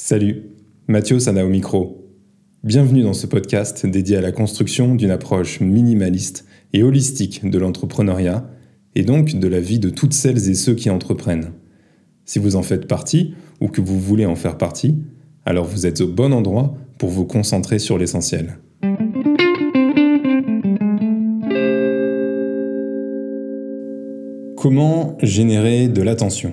Salut, Mathieu Sana au micro. Bienvenue dans ce podcast dédié à la construction d'une approche minimaliste et holistique de l'entrepreneuriat et donc de la vie de toutes celles et ceux qui entreprennent. Si vous en faites partie ou que vous voulez en faire partie, alors vous êtes au bon endroit pour vous concentrer sur l'essentiel. Comment générer de l'attention?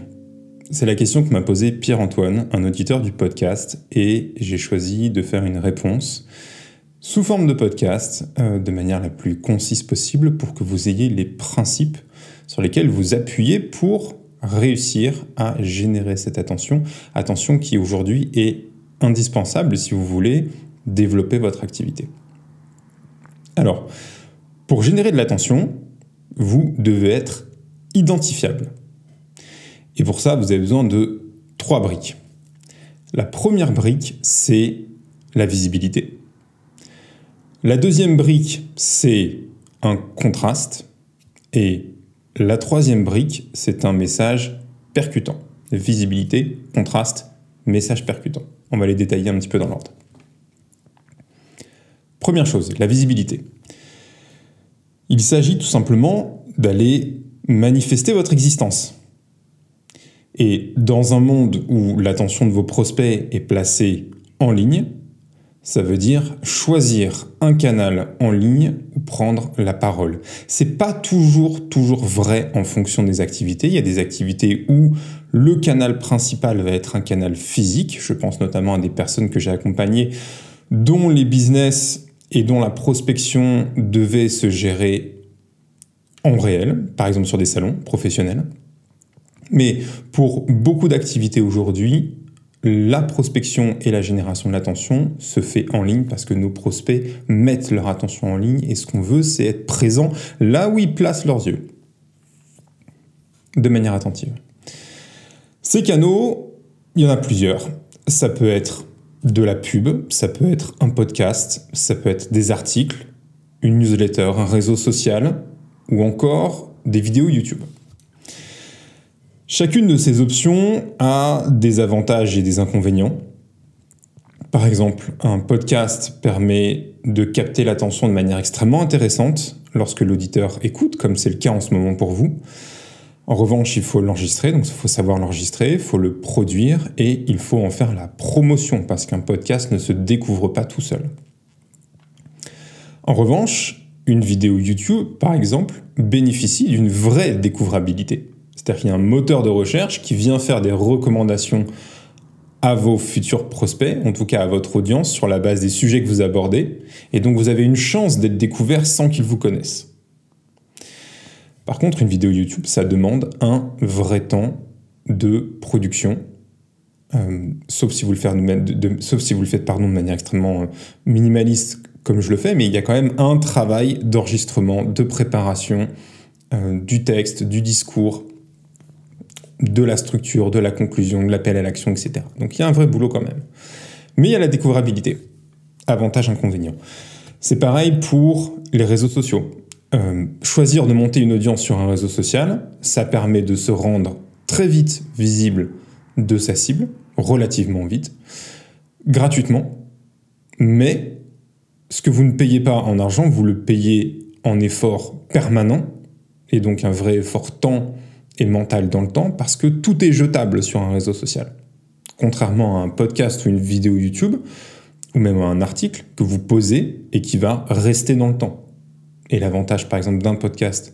C'est la question que m'a posée Pierre-Antoine, un auditeur du podcast, et j'ai choisi de faire une réponse sous forme de podcast, euh, de manière la plus concise possible, pour que vous ayez les principes sur lesquels vous appuyez pour réussir à générer cette attention, attention qui aujourd'hui est indispensable si vous voulez développer votre activité. Alors, pour générer de l'attention, vous devez être identifiable. Et pour ça, vous avez besoin de trois briques. La première brique, c'est la visibilité. La deuxième brique, c'est un contraste. Et la troisième brique, c'est un message percutant. Visibilité, contraste, message percutant. On va les détailler un petit peu dans l'ordre. Première chose, la visibilité. Il s'agit tout simplement d'aller manifester votre existence. Et dans un monde où l'attention de vos prospects est placée en ligne, ça veut dire choisir un canal en ligne ou prendre la parole. C'est pas toujours toujours vrai en fonction des activités. Il y a des activités où le canal principal va être un canal physique. Je pense notamment à des personnes que j'ai accompagnées dont les business et dont la prospection devait se gérer en réel, par exemple sur des salons professionnels. Mais pour beaucoup d'activités aujourd'hui, la prospection et la génération de l'attention se fait en ligne parce que nos prospects mettent leur attention en ligne et ce qu'on veut, c'est être présent là où ils placent leurs yeux, de manière attentive. Ces canaux, il y en a plusieurs. Ça peut être de la pub, ça peut être un podcast, ça peut être des articles, une newsletter, un réseau social ou encore des vidéos YouTube. Chacune de ces options a des avantages et des inconvénients. Par exemple, un podcast permet de capter l'attention de manière extrêmement intéressante lorsque l'auditeur écoute, comme c'est le cas en ce moment pour vous. En revanche, il faut l'enregistrer, donc il faut savoir l'enregistrer, il faut le produire et il faut en faire la promotion parce qu'un podcast ne se découvre pas tout seul. En revanche, une vidéo YouTube, par exemple, bénéficie d'une vraie découvrabilité. C'est-à-dire qu'il y a un moteur de recherche qui vient faire des recommandations à vos futurs prospects, en tout cas à votre audience, sur la base des sujets que vous abordez. Et donc vous avez une chance d'être découvert sans qu'ils vous connaissent. Par contre, une vidéo YouTube, ça demande un vrai temps de production, euh, sauf si vous le faites, de, sauf si vous le faites pardon, de manière extrêmement euh, minimaliste comme je le fais, mais il y a quand même un travail d'enregistrement, de préparation euh, du texte, du discours, de la structure, de la conclusion, de l'appel à l'action, etc. Donc il y a un vrai boulot quand même. Mais il y a la découvrabilité. Avantage, inconvénient. C'est pareil pour les réseaux sociaux. Euh, choisir de monter une audience sur un réseau social, ça permet de se rendre très vite visible de sa cible, relativement vite, gratuitement, mais ce que vous ne payez pas en argent, vous le payez en effort permanent, et donc un vrai effort temps et mental dans le temps parce que tout est jetable sur un réseau social. Contrairement à un podcast ou une vidéo YouTube, ou même à un article que vous posez et qui va rester dans le temps. Et l'avantage, par exemple, d'un podcast,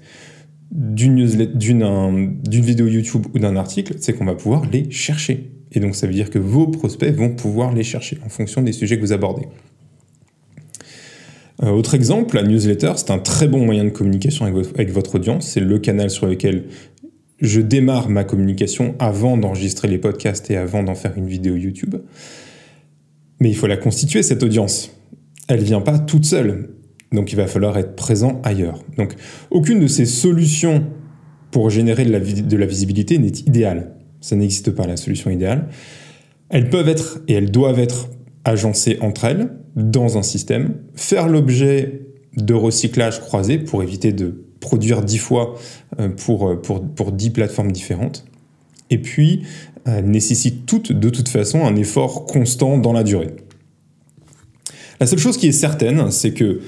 d'une vidéo YouTube ou d'un article, c'est qu'on va pouvoir les chercher. Et donc, ça veut dire que vos prospects vont pouvoir les chercher en fonction des sujets que vous abordez. Euh, autre exemple, la newsletter, c'est un très bon moyen de communication avec votre audience. C'est le canal sur lequel je démarre ma communication avant d'enregistrer les podcasts et avant d'en faire une vidéo YouTube. Mais il faut la constituer, cette audience. Elle ne vient pas toute seule. Donc il va falloir être présent ailleurs. Donc aucune de ces solutions pour générer de la, de la visibilité n'est idéale. Ça n'existe pas, la solution idéale. Elles peuvent être et elles doivent être agencées entre elles dans un système, faire l'objet de recyclage croisé pour éviter de produire dix fois euh, pour, euh, pour, pour 10 plateformes différentes. Et puis, elles nécessitent toutes de toute façon un effort constant dans la durée. La seule chose qui est certaine, c'est que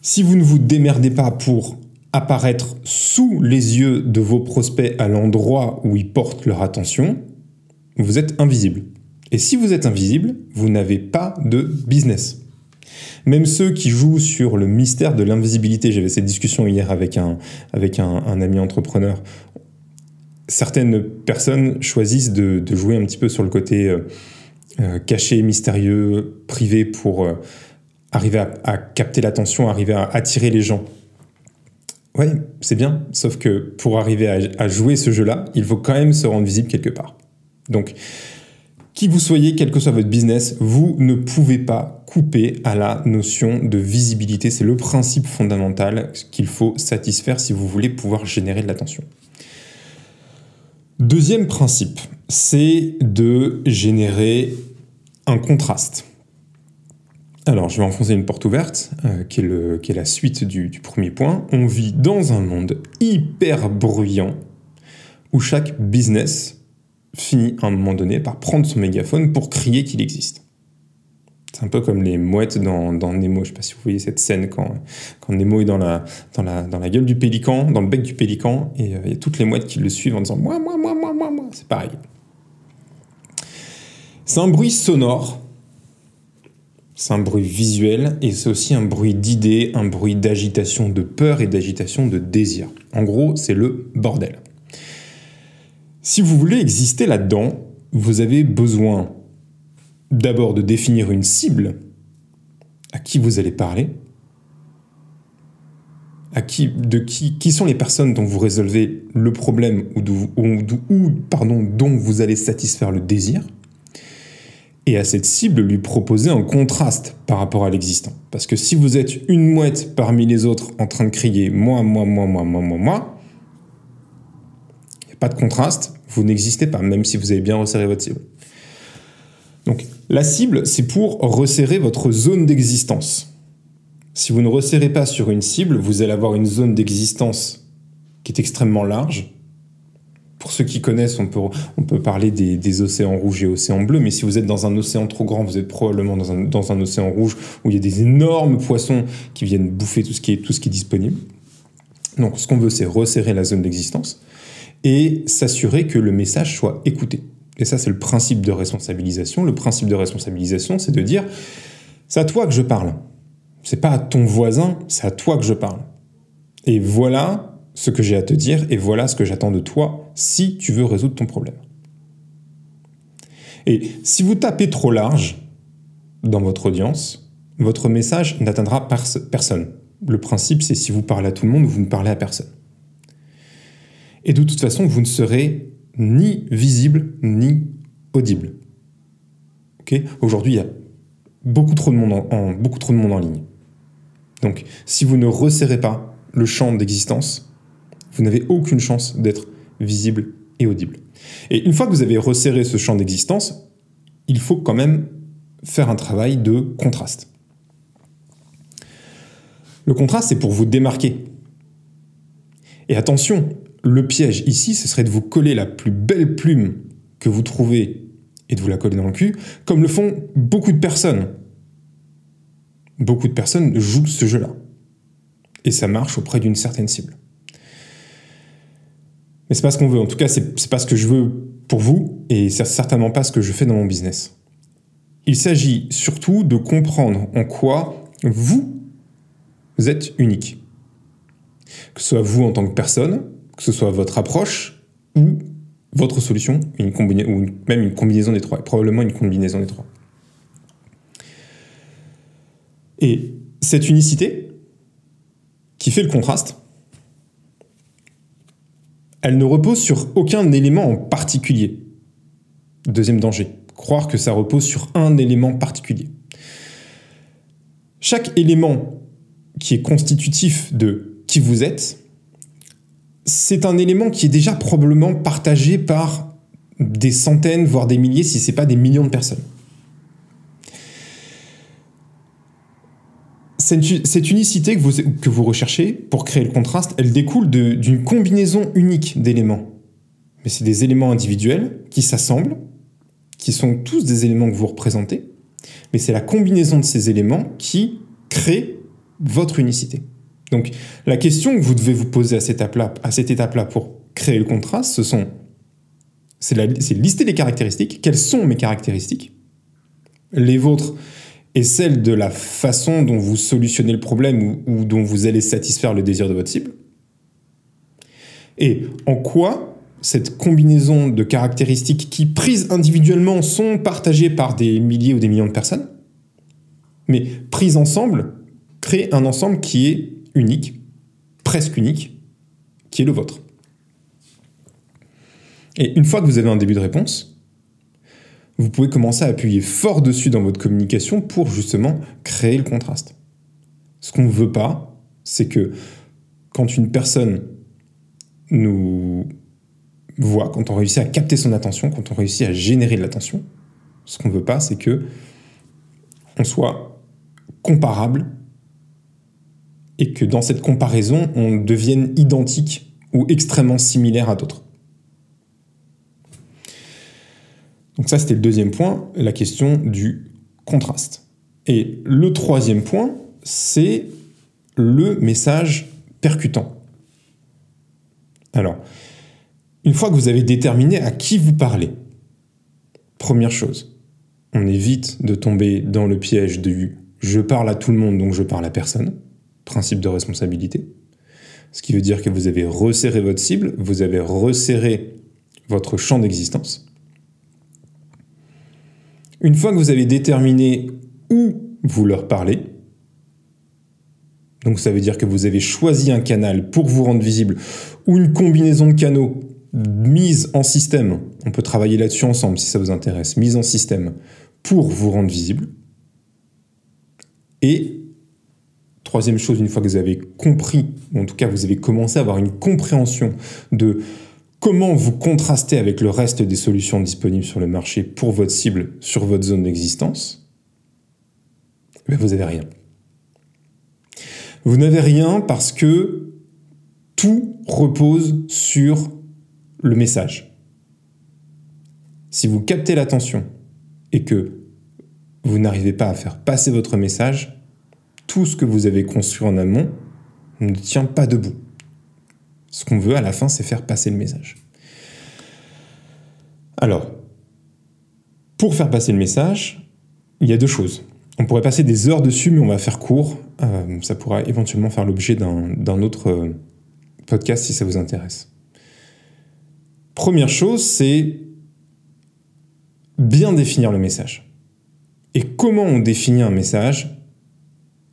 si vous ne vous démerdez pas pour apparaître sous les yeux de vos prospects à l'endroit où ils portent leur attention, vous êtes invisible. Et si vous êtes invisible, vous n'avez pas de business. Même ceux qui jouent sur le mystère de l'invisibilité, j'avais cette discussion hier avec un, avec un, ami entrepreneur, certaines personnes choisissent de, jouer un petit peu sur le côté euh, euh, caché, mystérieux, privé pour euh, arriver à, capter l'attention, arriver à attirer les gens. Oui, c'est bien, sauf que pour arriver à, à jouer ce jeu-là, il faut quand même se rendre visible quelque part. Donc, qui vous soyez, quel que soit votre business, vous ne pouvez pas couper à la notion de visibilité. C'est le principe fondamental qu'il faut satisfaire si vous voulez pouvoir générer de l'attention. Deuxième principe, c'est de générer un contraste. Alors, je vais enfoncer une porte ouverte, euh, qui, est la suite du premier point. On vit dans un monde hyper bruyant où chaque business finit à un moment donné par prendre son mégaphone pour crier qu'il existe. C'est un peu comme les mouettes dans, dans, Nemo. Je ne sais pas si vous voyez cette scène quand, quand Nemo est dans la, dans, la, dans la gueule du pélican, dans le bec du pélican, et euh, il y a toutes les mouettes qui le suivent en disant Moi, moi, moi, moi, moi, moi. C'est pareil. C'est un bruit sonore, c'est un bruit visuel, et c'est aussi un bruit d'idées, un bruit d'agitation, de peur et d'agitation de désir. En gros, c'est le bordel. Si vous voulez exister là-dedans, vous avez besoin d'abord de définir une cible à qui vous allez parler, à qui, de qui, qui sont les personnes dont vous résolvez le problème ou, dont vous allez satisfaire le désir, et à cette cible lui proposer un contraste par rapport à l'existant. Parce que si vous êtes une mouette parmi les autres en train de crier moi, moi, moi, moi, moi, moi, moi, pas de contraste, vous n'existez pas, même si vous avez bien resserré votre cible. Donc la cible, c'est pour resserrer votre zone d'existence. Si vous ne resserrez pas sur une cible, vous allez avoir une zone d'existence qui est extrêmement large. Pour ceux qui connaissent, on peut, on peut parler des, océans rouges et océans bleus, mais si vous êtes dans un océan trop grand, vous êtes probablement dans un, dans un océan rouge où il y a des énormes poissons qui viennent bouffer tout ce qui est, tout ce qui est disponible. Donc ce qu'on veut, c'est resserrer la zone d'existence et s'assurer que le message soit écouté. Et ça, c'est le principe de responsabilisation. Le principe de responsabilisation, c'est de dire c'est à toi que je parle. C'est pas à ton voisin, c'est à toi que je parle. Et voilà ce que j'ai à te dire et voilà ce que j'attends de toi si tu veux résoudre ton problème. Et si vous tapez trop large dans votre audience, votre message n'atteindra personne. Le principe, c'est si vous parlez à tout le monde, vous ne parlez à personne. Et de toute façon, vous ne serez ni visible ni audible. Aujourd'hui, il y a beaucoup trop, de monde en, beaucoup trop de monde en ligne. Donc, si vous ne resserrez pas le champ d'existence, vous n'avez aucune chance d'être visible et audible. Et une fois que vous avez resserré ce champ d'existence, il faut quand même faire un travail de contraste. Le contraste, c'est pour vous démarquer. Et attention, le piège ici, ce serait de vous coller la plus belle plume que vous trouvez et de vous la coller dans le cul, comme le font beaucoup de personnes. Beaucoup de personnes jouent ce jeu-là. Et ça marche auprès d'une certaine cible. Mais c'est pas ce qu'on veut. En tout cas, c'est pas ce que je veux pour vous et c'est certainement pas ce que je fais dans mon business. Il s'agit surtout de comprendre en quoi vous êtes unique. Que ce soit vous en tant que personne, que ce soit votre approche ou votre solution, ou même une combinaison des trois, probablement une combinaison des trois. Et cette unicité, qui fait le contraste, elle ne repose sur aucun élément en particulier. Deuxième danger, croire que ça repose sur un élément particulier. Chaque élément qui est constitutif de qui vous êtes c'est un élément qui est déjà probablement partagé par des centaines, voire des milliers, si ce n'est pas des millions de personnes. Cette unicité que vous, que vous recherchez pour créer le contraste, elle découle d'une combinaison unique d'éléments. mais c'est des éléments individuels qui s'assemblent, qui sont tous des éléments que vous représentez, mais c'est la combinaison de ces éléments qui crée votre unicité. Donc la question que vous devez vous poser à cette étape-là, pour créer le contraste, ce sont c'est lister les caractéristiques. Quelles sont mes caractéristiques? Les vôtres et celles de la façon dont vous solutionnez le problème ou dont vous allez satisfaire le désir de votre cible. Et en quoi cette combinaison de caractéristiques qui, prises individuellement, sont partagées par des milliers ou des millions de personnes, mais prises ensemble, créent un ensemble qui est unique, presque unique, qui est le vôtre. Et une fois que vous avez un début de réponse, vous pouvez commencer à appuyer fort dessus dans votre communication pour justement créer le contraste. Ce qu'on ne veut pas, c'est que quand une personne nous voit, quand on réussit à capter son attention, quand on réussit à générer de l'attention, ce qu'on ne veut pas, c'est que on soit comparable et que dans cette comparaison, on devienne identique ou extrêmement similaire à d'autres. Donc ça, c'était le deuxième point, la question du contraste. Et le troisième point, c'est le message percutant. Alors, une fois que vous avez déterminé à qui vous parlez, première chose, on évite de tomber dans le piège de je parle à tout le monde donc je parle à personne, principe de responsabilité. Ce qui veut dire que vous avez resserré votre cible, vous avez resserré votre champ d'existence. Une fois que vous avez déterminé où vous leur parlez, donc ça veut dire que vous avez choisi un canal pour vous rendre visible ou une combinaison de canaux mise en système, on peut travailler là-dessus ensemble si ça vous intéresse, mise en système pour vous rendre visible. Et troisième chose, une fois que vous avez compris, ou en tout cas vous avez commencé à avoir une compréhension de comment vous contrastez avec le reste des solutions disponibles sur le marché pour votre cible sur votre zone d'existence, mais vous n'avez rien. Vous n'avez rien parce que tout repose sur le message. Si vous captez l'attention et que vous n'arrivez pas à faire passer votre message, tout ce que vous avez construit en amont ne tient pas debout. Ce qu'on veut à la fin, c'est faire passer le message. Alors, pour faire passer le message, il y a deux choses. On pourrait passer des heures dessus, mais on va faire court. Euh, ça pourra éventuellement faire l'objet d'un autre euh, podcast si ça vous intéresse. Première chose, c'est bien définir le message. Et comment on définit un message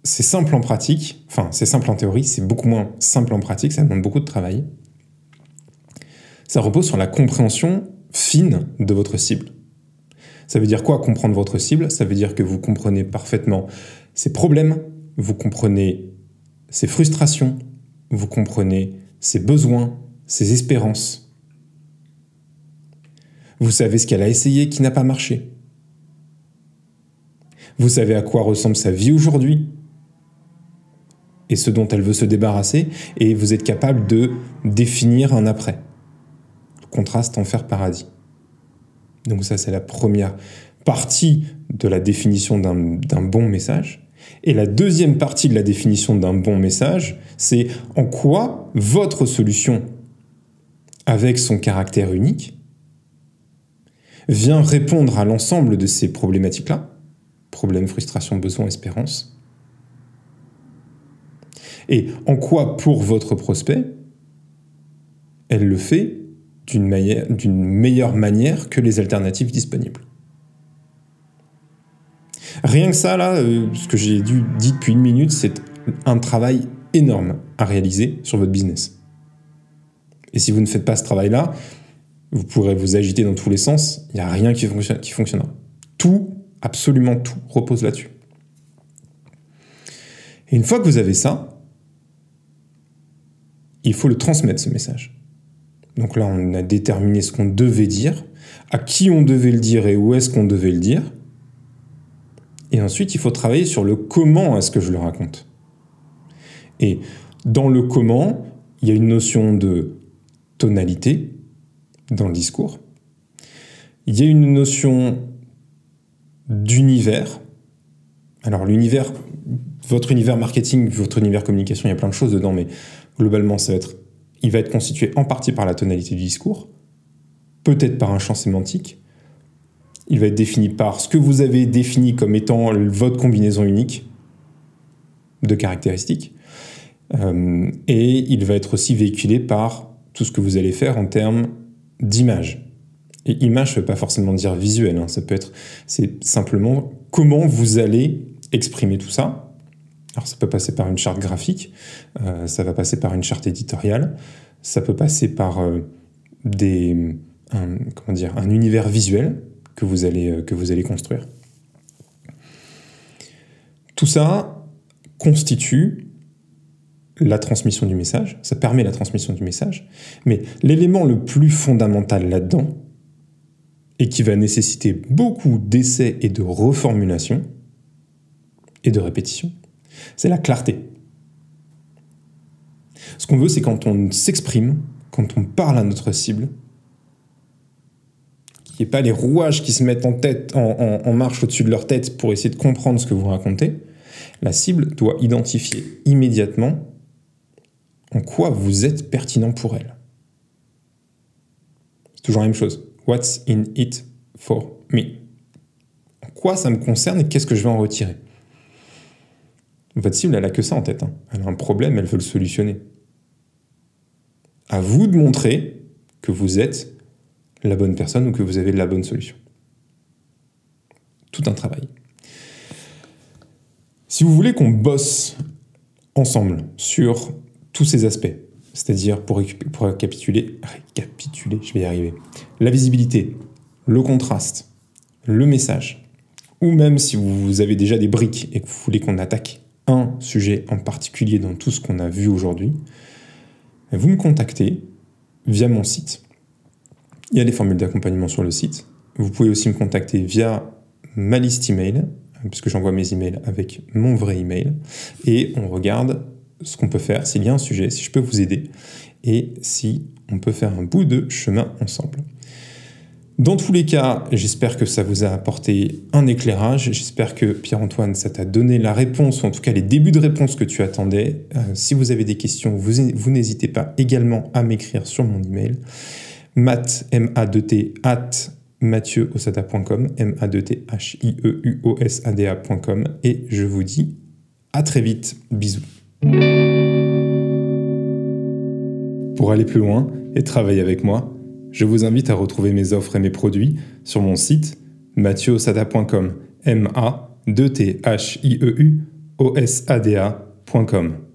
c'est simple en pratique, enfin c'est simple en théorie, c'est beaucoup moins simple en pratique, ça demande beaucoup de travail. Ça repose sur la compréhension fine de votre cible. Ça veut dire quoi comprendre votre cible? Ça veut dire que vous comprenez parfaitement ses problèmes, vous comprenez ses frustrations, vous comprenez ses besoins, ses espérances. Vous savez ce qu'elle a essayé qui n'a pas marché. Vous savez à quoi ressemble sa vie aujourd'hui, et ce dont elle veut se débarrasser, et vous êtes capable de définir un après. Contraste enfer-paradis. Donc ça, c'est la première partie de la définition d'un bon message. Et la deuxième partie de la définition d'un bon message, c'est en quoi votre solution, avec son caractère unique, vient répondre à l'ensemble de ces problématiques-là, problème, frustration, besoin, espérance, et en quoi, pour votre prospect, elle le fait d'une meilleure manière que les alternatives disponibles? Rien que ça, là, euh, ce que j'ai dit depuis une minute, c'est un travail énorme à réaliser sur votre business. Et si vous ne faites pas ce travail-là, vous pourrez vous agiter dans tous les sens, il n'y a rien qui, fonctionne, qui fonctionnera. Tout, absolument tout, repose là-dessus. Et une fois que vous avez ça, il faut le transmettre ce message. Donc là, on a déterminé ce qu'on devait dire, à qui on devait le dire et où est-ce qu'on devait le dire. Et ensuite, il faut travailler sur le comment est-ce que je le raconte. Et dans le comment, il y a une notion de tonalité, dans le discours. Il y a une notion d'univers. Alors l'univers, votre univers marketing, votre univers communication, il y a plein de choses dedans, mais globalement, ça va être, il va être constitué en partie par la tonalité du discours, peut-être par un champ sémantique. Il va être défini par ce que vous avez défini comme étant votre combinaison unique de caractéristiques. Euh, et il va être aussi véhiculé par tout ce que vous allez faire en termes d'image. Et image, ne veut pas forcément dire visuel, hein. ça peut être, c'est simplement comment vous allez exprimer tout ça. Alors ça peut passer par une charte graphique, euh, ça va passer par une charte éditoriale, ça peut passer par euh, des, un, comment dire, un univers visuel que vous allez, que vous allez construire. Tout ça constitue la transmission du message, ça permet la transmission du message, mais l'élément le plus fondamental là-dedans, et qui va nécessiter beaucoup d'essais et de reformulation, et de répétition, c'est la clarté. Ce qu'on veut, c'est quand on s'exprime, quand on parle à notre cible, qu'il n'y ait pas les rouages qui se mettent en, tête, en marche au-dessus de leur tête pour essayer de comprendre ce que vous racontez, la cible doit identifier immédiatement en quoi vous êtes pertinent pour elle. C'est toujours la même chose. What's in it for me? En quoi ça me concerne et qu'est-ce que je vais en retirer? Votre cible, elle a que ça en tête. Hein. Elle a un problème, elle veut le solutionner. À vous de montrer que vous êtes la bonne personne ou que vous avez la bonne solution. Tout un travail. Si vous voulez qu'on bosse ensemble sur tous ces aspects. C'est-à-dire, pour, pour récapituler, récapituler, je vais y arriver, la visibilité, le contraste, le message, ou même si vous avez déjà des briques et que vous voulez qu'on attaque un sujet en particulier dans tout ce qu'on a vu aujourd'hui, vous me contactez via mon site. Il y a les formules d'accompagnement sur le site. Vous pouvez aussi me contacter via ma liste email, puisque j'envoie mes emails avec mon vrai email, et on regarde ce qu'on peut faire, s'il y a un sujet, si je peux vous aider, et si on peut faire un bout de chemin ensemble. Dans tous les cas, j'espère que ça vous a apporté un éclairage. J'espère que Pierre-Antoine, ça t'a donné la réponse, ou en tout cas les débuts de réponse que tu attendais. Euh, si vous avez des questions, vous, n'hésitez pas également à m'écrire sur mon email. mat, m at mathieuosada.com, e. Et je vous dis à très vite. Bisous. Pour aller plus loin et travailler avec moi, je vous invite à retrouver mes offres et mes produits sur mon site mathieuosada.com. M A 2 T H I E U O S A D A.com.